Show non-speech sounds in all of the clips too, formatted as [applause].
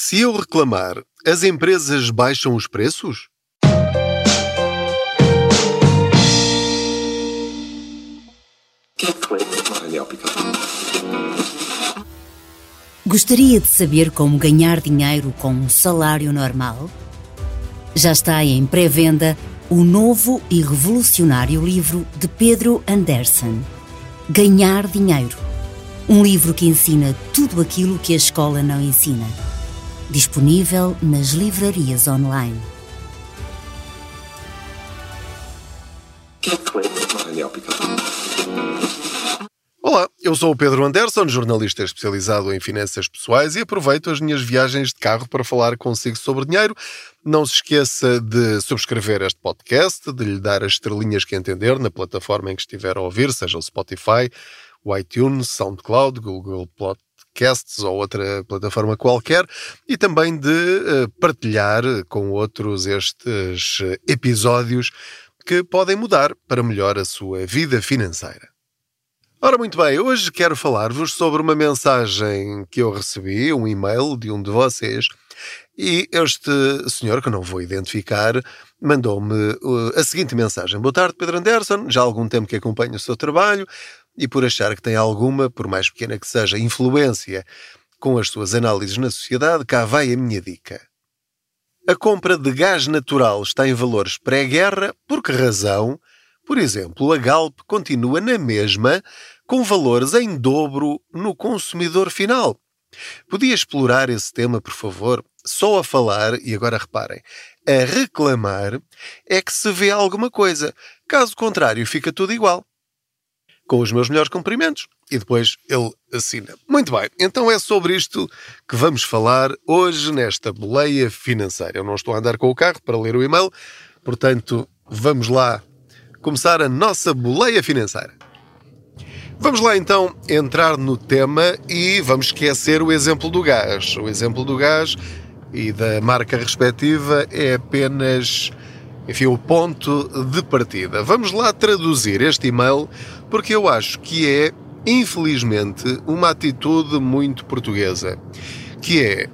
Se eu reclamar, as empresas baixam os preços? Gostaria de saber como ganhar dinheiro com um salário normal? Já está em pré-venda o novo e revolucionário livro de Pedro Anderson, Ganhar Dinheiro. Um livro que ensina tudo aquilo que a escola não ensina. Disponível nas livrarias online. Olá, eu sou o Pedro Anderson, jornalista especializado em finanças pessoais e aproveito as minhas viagens de carro para falar consigo sobre dinheiro. Não se esqueça de subscrever este podcast, de lhe dar as estrelinhas que entender na plataforma em que estiver a ouvir, seja o Spotify, o iTunes, SoundCloud, Google Podcasts ou outra plataforma qualquer, e também de uh, partilhar com outros estes episódios que podem mudar para melhor a sua vida financeira. Ora, muito bem, hoje quero falar-vos sobre uma mensagem que eu recebi, um e-mail de um de vocês, e este senhor, que não vou identificar, mandou-me uh, a seguinte mensagem. Boa tarde, Pedro Anderson, já há algum tempo que acompanho o seu trabalho e por achar que tem alguma, por mais pequena que seja, influência com as suas análises na sociedade, cá vai a minha dica. A compra de gás natural está em valores pré-guerra, por que razão? Por exemplo, a Galp continua na mesma, com valores em dobro no consumidor final. Podia explorar esse tema, por favor? Só a falar, e agora reparem, a reclamar é que se vê alguma coisa. Caso contrário, fica tudo igual. Com os meus melhores cumprimentos. E depois ele assina. Muito bem, então é sobre isto que vamos falar hoje nesta boleia financeira. Eu não estou a andar com o carro para ler o e-mail, portanto, vamos lá começar a nossa boleia financeira. Vamos lá então entrar no tema e vamos esquecer o exemplo do gás. O exemplo do gás e da marca respectiva é apenas, enfim, o ponto de partida. Vamos lá traduzir este e-mail porque eu acho que é, infelizmente, uma atitude muito portuguesa, que é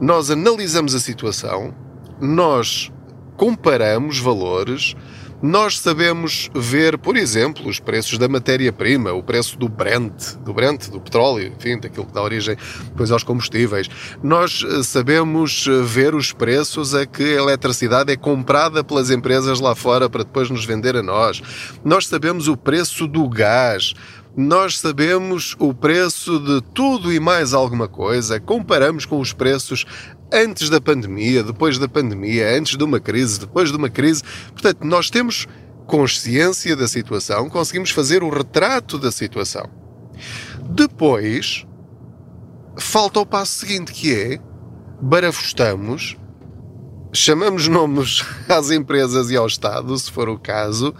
nós analisamos a situação, nós comparamos valores, nós sabemos ver, por exemplo, os preços da matéria-prima, o preço do Brent, do Brent, do petróleo, enfim, daquilo que dá origem depois aos combustíveis. Nós eh, sabemos eh, ver os preços a que a eletricidade é comprada pelas empresas lá fora para depois nos vender a nós. Nós sabemos o preço do gás, nós sabemos o preço de tudo e mais alguma coisa, comparamos com os preços antes da pandemia, depois da pandemia, antes de uma crise, depois de uma crise. Portanto, nós temos consciência da situação, conseguimos fazer o retrato da situação. Depois, falta o passo seguinte, que é barafustamos, chamamos nomes [laughs] às empresas e ao Estado, se for o caso,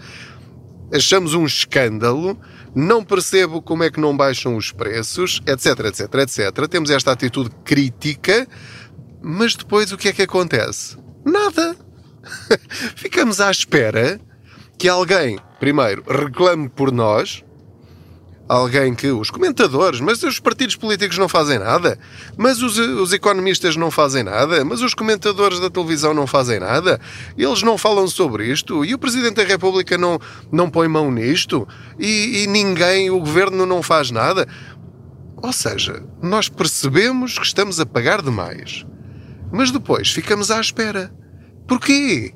achamos um escândalo, não percebo como é que não baixam os preços, etc, etc, etc. Temos esta atitude crítica mas depois o que é que acontece? Nada. [laughs] Ficamos à espera que alguém, primeiro, reclame por nós, alguém que os comentadores, mas os partidos políticos não fazem nada, mas os, os, economistas não fazem nada, mas os comentadores da televisão não fazem nada, eles não falam sobre isto e o Presidente da República não, não põe mão nisto e, e ninguém, o governo não faz nada. Ou seja, nós percebemos que estamos a pagar demais. Mas depois ficamos à espera. Porquê?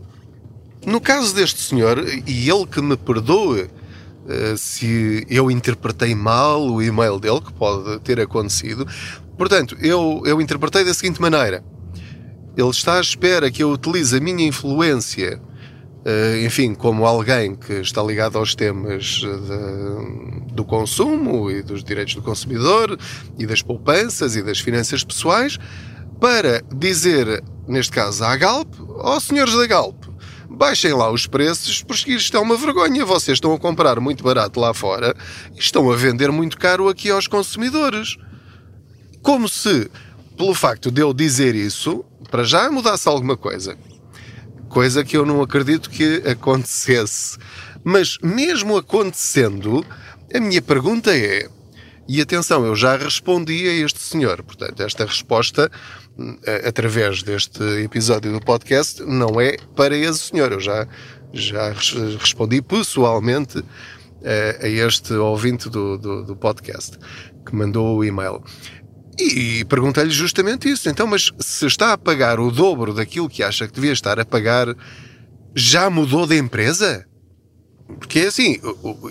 No caso deste senhor, e ele que me perdoe uh, se eu interpretei mal o e-mail dele, que pode ter acontecido, portanto, eu, eu interpretei da seguinte maneira: ele está à espera que eu utilize a minha influência, uh, enfim, como alguém que está ligado aos temas de, do consumo e dos direitos do consumidor e das poupanças e das finanças pessoais para dizer, neste caso à Galp, ó oh, senhores da Galp, baixem lá os preços, porque isto é uma vergonha. Vocês estão a comprar muito barato lá fora e estão a vender muito caro aqui aos consumidores. Como se, pelo facto de eu dizer isso, para já mudasse alguma coisa. Coisa que eu não acredito que [laughs] acontecesse. Mas mesmo acontecendo, a minha pergunta é: E atenção, eu já respondi a este senhor. Portanto, esta resposta, através deste episódio do podcast, não é para esse senhor. Eu já, já respondi pessoalmente a, este ouvinte do, do, do podcast que mandou o e-mail. E perguntei-lhe justamente isso. Então, mas se está a pagar o dobro daquilo que acha que devia estar a pagar, já mudou de empresa? Porque é assim,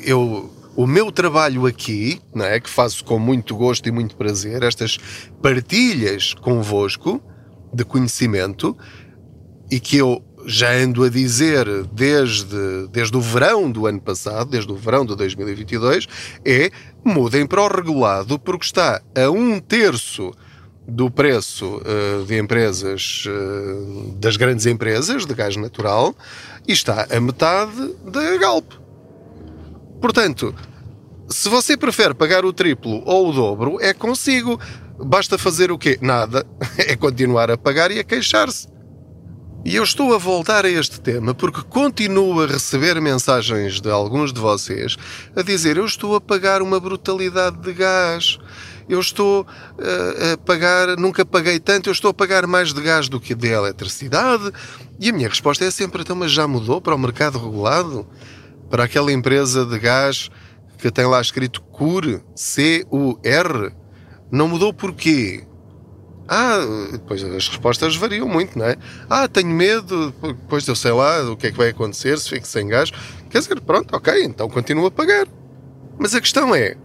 eu, o meu trabalho aqui, não é, que faço com muito gosto e muito prazer, estas partilhas convosco de conhecimento e que eu já ando a dizer desde, desde o verão do ano passado, desde o verão de 2022, é mudem para o regulado porque está a um terço do preço uh, de empresas, uh, das grandes empresas de gás natural e está a metade da Galp. Portanto, se você prefere pagar o triplo ou o dobro, é consigo. Basta fazer o quê? Nada. [laughs] É continuar a pagar e a queixar-se. E eu estou a voltar a este tema porque continuo a receber mensagens de alguns de vocês a dizer: Eu estou a pagar uma brutalidade de gás, eu estou uh, a pagar, nunca paguei tanto, eu estou a pagar mais de gás do que de eletricidade. E a minha resposta é sempre: Então, mas já mudou para o mercado regulado? Para aquela empresa de gás que tem lá escrito CUR, C-U-R? Não mudou porquê? Ah, depois as respostas variam muito, não é? Ah, tenho medo, depois eu sei lá o que é que vai acontecer se fico sem gás. Quer dizer, pronto, ok, então continuo a pagar. Mas a questão é,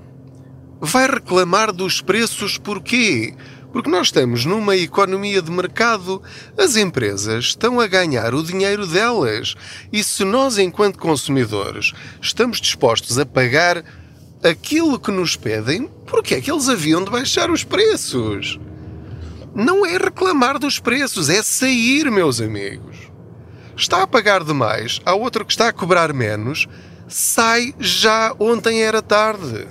vai reclamar dos preços porquê? Porque nós estamos numa economia de mercado, as empresas estão a ganhar o dinheiro delas. E se nós, enquanto consumidores, estamos dispostos a pagar aquilo que nos pedem, porque é que eles haviam de baixar os preços? não é reclamar dos preços, é sair, meus amigos. Está a pagar demais, há outro que está a cobrar menos, sai já ontem era tarde.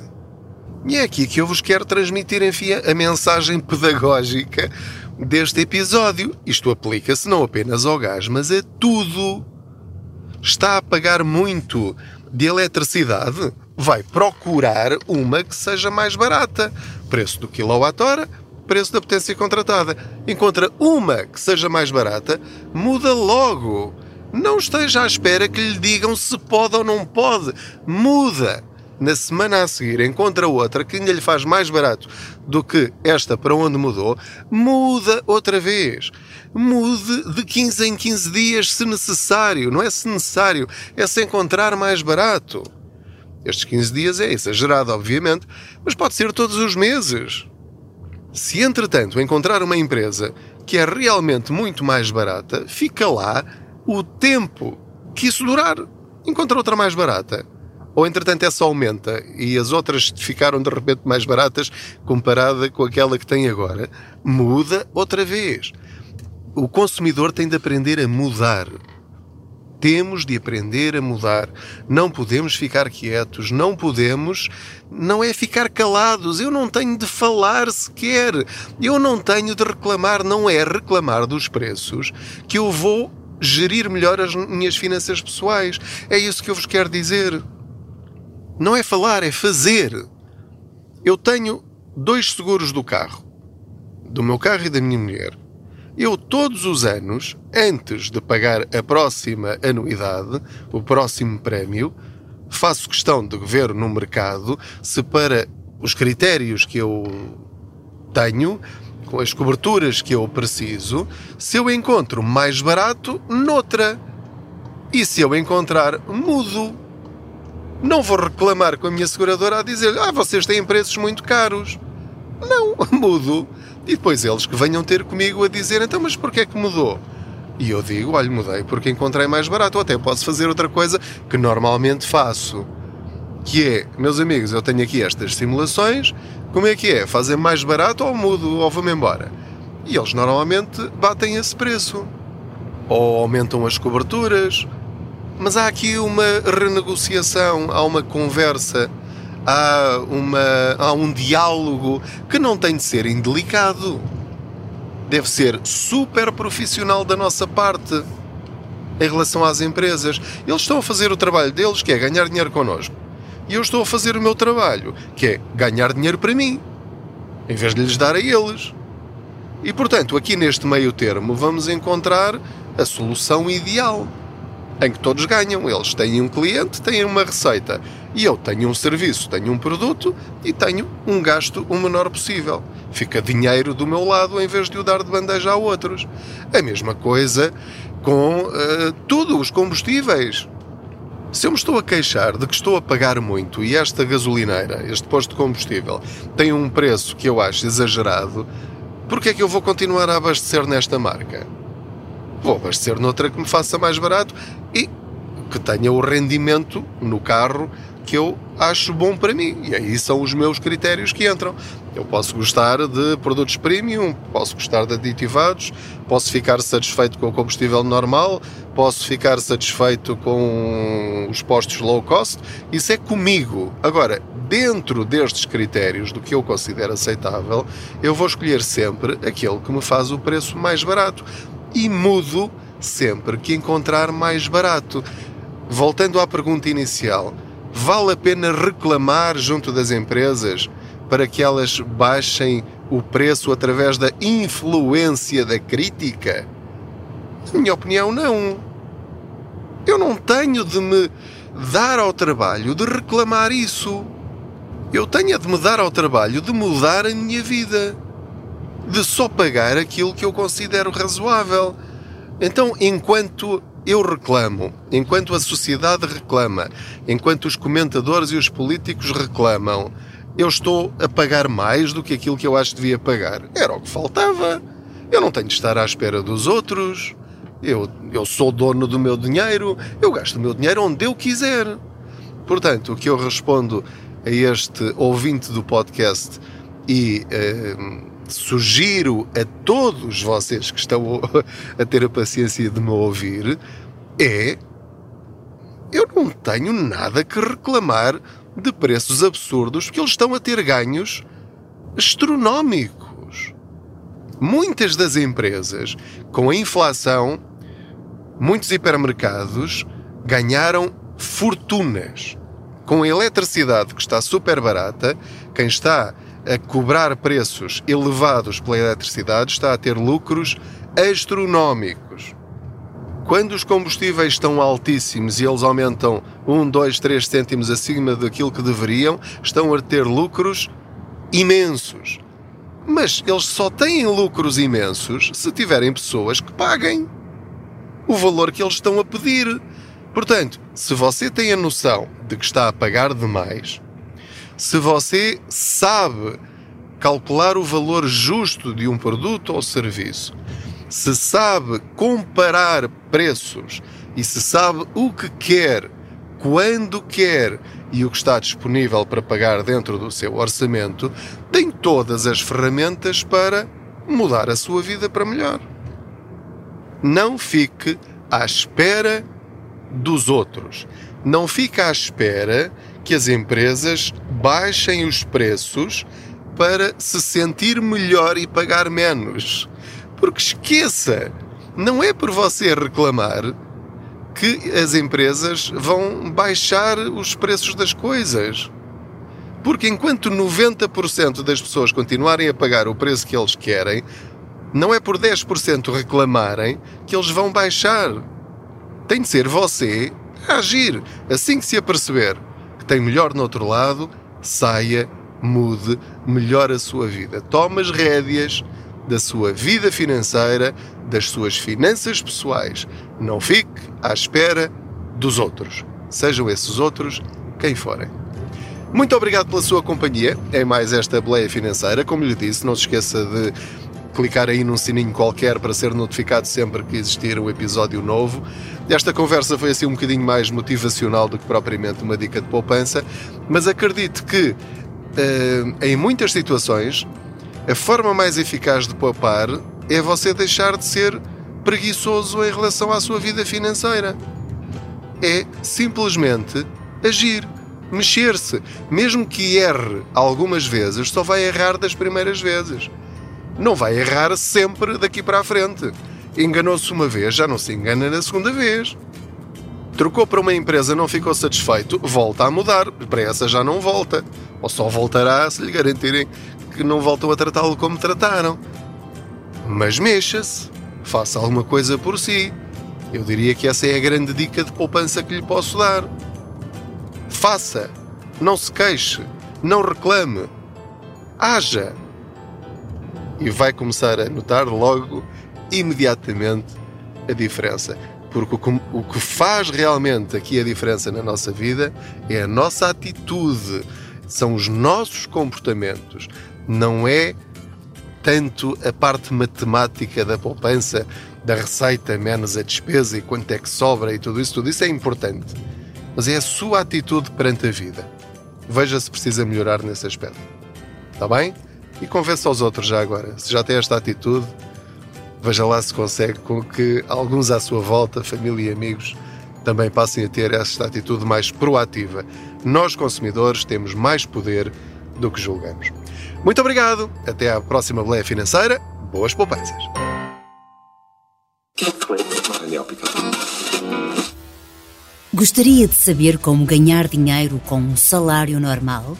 E é aqui que eu vos quero transmitir, enfim, a mensagem pedagógica deste episódio. Isto aplica-se não apenas ao gás, mas a tudo. Está a pagar muito de eletricidade? Vai procurar uma que seja mais barata. Preço do quilowatt-hora, preço da potência contratada. Encontra uma que seja mais barata, muda logo. Não esteja à espera que lhe digam se pode ou não pode. Muda. Na semana a seguir encontra outra que ainda lhe faz mais barato do que esta para onde mudou, muda outra vez. Mude de 15 em 15 dias se necessário. Não é se necessário, é se encontrar mais barato. Estes 15 dias é exagerado, obviamente, mas pode ser todos os meses. Se entretanto encontrar uma empresa que é realmente muito mais barata, fica lá o tempo que isso durar. Encontra outra mais barata. Ou entretanto essa aumenta e as outras ficaram de repente mais baratas comparada com aquela que tem agora, muda outra vez. O consumidor tem de aprender a mudar. Temos de aprender a mudar. Não podemos ficar quietos, não podemos. Não é ficar calados. Eu não tenho de falar sequer. Eu não tenho de reclamar. Não é reclamar dos preços que eu vou gerir melhor as minhas finanças pessoais. É isso que eu vos quero dizer. Não é falar, é fazer. Eu tenho dois seguros do carro, do meu carro e da minha mulher. Eu, todos os anos, antes de pagar a próxima anuidade, o próximo prémio, faço questão de ver no mercado se para os critérios que eu tenho, com as coberturas que eu preciso, se eu encontro mais barato noutra. E se eu encontrar, mudo. Não vou reclamar com a minha seguradora a dizer: Ah, vocês têm preços muito caros. Não, [laughs] mudo. E depois eles que venham ter comigo a dizer, então, mas porquê é que mudou? E eu digo, olha, mudei porque encontrei mais barato. Ou até posso fazer outra coisa que normalmente faço. Que é, meus amigos, eu tenho aqui estas simulações, como é que é? Fazem mais barato ou mudo ou vou-me embora? E eles normalmente batem esse preço. Ou aumentam as coberturas. Mas há aqui uma renegociação, há uma conversa há, uma, há um diálogo que não tem de ser indelicado. Deve ser super profissional da nossa parte em relação às empresas. Eles estão a fazer o trabalho deles, que é ganhar dinheiro connosco. e eu estou a fazer o meu trabalho, que é ganhar dinheiro para mim, em vez de lhes dar a eles. E portanto, aqui neste meio termo, vamos encontrar a solução ideal em que todos ganham. Eles têm um cliente, têm uma receita. E eu tenho um serviço, tenho um produto e tenho um gasto o menor possível. Fica dinheiro do meu lado em vez de o dar de bandeja a outros. A mesma coisa com uh, tudo, os combustíveis. Se eu me estou a queixar de que estou a pagar muito e esta gasolineira, este posto de combustível, tem um preço que eu acho exagerado, por que é que eu vou continuar a abastecer nesta marca? Vou abastecer noutra que me faça mais barato e que tenha o rendimento no carro que eu acho bom para mim. E aí são os meus critérios que entram. Eu posso gostar de produtos premium, posso gostar de aditivados, posso ficar satisfeito com o combustível normal, posso ficar satisfeito com os postos low cost. Isso é comigo. Agora, dentro destes critérios do que eu considero aceitável, eu vou escolher sempre aquele que me faz o preço mais barato e mudo sempre que encontrar mais barato. Voltando à pergunta inicial, vale a pena reclamar junto das empresas para que elas baixem o preço através da influência da crítica? Na minha opinião, não. Eu não tenho de me dar ao trabalho de reclamar isso. Eu tenho de me dar ao trabalho de mudar a minha vida de só pagar aquilo que eu considero razoável. Então, enquanto eu reclamo, enquanto a sociedade reclama, enquanto os comentadores e os políticos reclamam, eu estou a pagar mais do que aquilo que eu acho que devia pagar. Era o que faltava. Eu não tenho de estar à espera dos outros. Eu, eu sou dono do meu dinheiro. Eu gasto o meu dinheiro onde eu quiser. Portanto, o que eu respondo a este ouvinte do podcast e. Uh, sugiro a todos vocês que estão a ter a paciência de me ouvir é eu não tenho nada que reclamar de preços absurdos porque eles estão a ter ganhos astronómicos. Muitas das empresas, com a inflação, muitos hipermercados ganharam fortunas. Com a eletricidade que está super barata, quem está a cobrar preços elevados pela eletricidade está a ter lucros astronómicos. Quando os combustíveis estão altíssimos e eles aumentam 1, 2, 3 cêntimos acima daquilo que deveriam, estão a ter lucros imensos. Mas eles só têm lucros imensos se tiverem pessoas que paguem o valor que eles estão a pedir. Portanto, se você tem a noção de que está a pagar demais, se você sabe calcular o valor justo de um produto ou serviço, se sabe comparar preços e se sabe o que quer, quando quer e o que está disponível para pagar dentro do seu orçamento, tem todas as ferramentas para mudar a sua vida para melhor. Não fique à espera dos outros. Não fique à espera que as empresas baixem os preços para se sentir melhor e pagar menos. Porque esqueça, não é por você reclamar que as empresas vão baixar os preços das coisas. Porque enquanto 90% das pessoas continuarem a pagar o preço que eles querem, não é por 10% reclamarem que eles vão baixar. Tem de ser você a agir assim que se aperceber que tem melhor no outro lado, saia, mude, melhore a sua vida. Tome as rédeas da sua vida financeira, das suas finanças pessoais. Não fique à espera dos outros, sejam esses outros quem forem. Muito obrigado pela sua companhia em mais esta boleia financeira. Como lhe disse, não se esqueça de clicar aí num sininho qualquer para ser notificado sempre que existir um episódio novo. Esta conversa foi assim um bocadinho mais motivacional do que propriamente uma dica de poupança, mas acredito que eh, em muitas situações a forma mais eficaz de poupar é você deixar de ser preguiçoso em relação à sua vida financeira. É simplesmente agir, mexer-se. Mesmo que erre algumas vezes, só vai errar das primeiras vezes não vai errar sempre daqui para a frente. Enganou-se uma vez, já não se engana na segunda vez. Trocou para uma empresa, não ficou satisfeito, volta a mudar. Para essa já não volta. Ou só voltará se lhe garantirem que não voltam a tratá-lo como trataram. Mas mexa-se. Faça alguma coisa por si. Eu diria que essa é a grande dica de poupança que lhe posso dar. Faça. Não se queixe. Não reclame. Haja. E vai começar a notar logo, imediatamente, a diferença. Porque o que faz realmente aqui a diferença na nossa vida é a nossa atitude, são os nossos comportamentos, não é tanto a parte matemática da poupança, da receita menos a despesa e quanto é que sobra e tudo isso, tudo isso é importante. Mas é a sua atitude perante a vida. Veja se precisa melhorar nesse aspecto. Está bem? E convença aos outros já agora. Se já tem esta atitude, Veja lá se consegue com que alguns à sua volta, família e amigos, também passem a ter esta atitude mais proativa. Nós, consumidores, temos mais poder do que julgamos. Muito obrigado. Até à próxima boleia financeira. Boas poupanças. Gostaria de saber como ganhar dinheiro com um salário normal?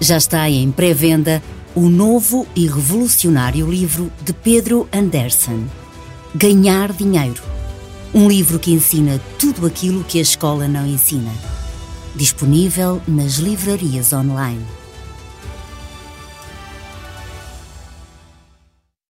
Já está em pré-venda o novo e revolucionário livro de Pedro Anderson, Ganhar Dinheiro. Um livro que ensina tudo aquilo que a escola não ensina. Disponível nas livrarias online.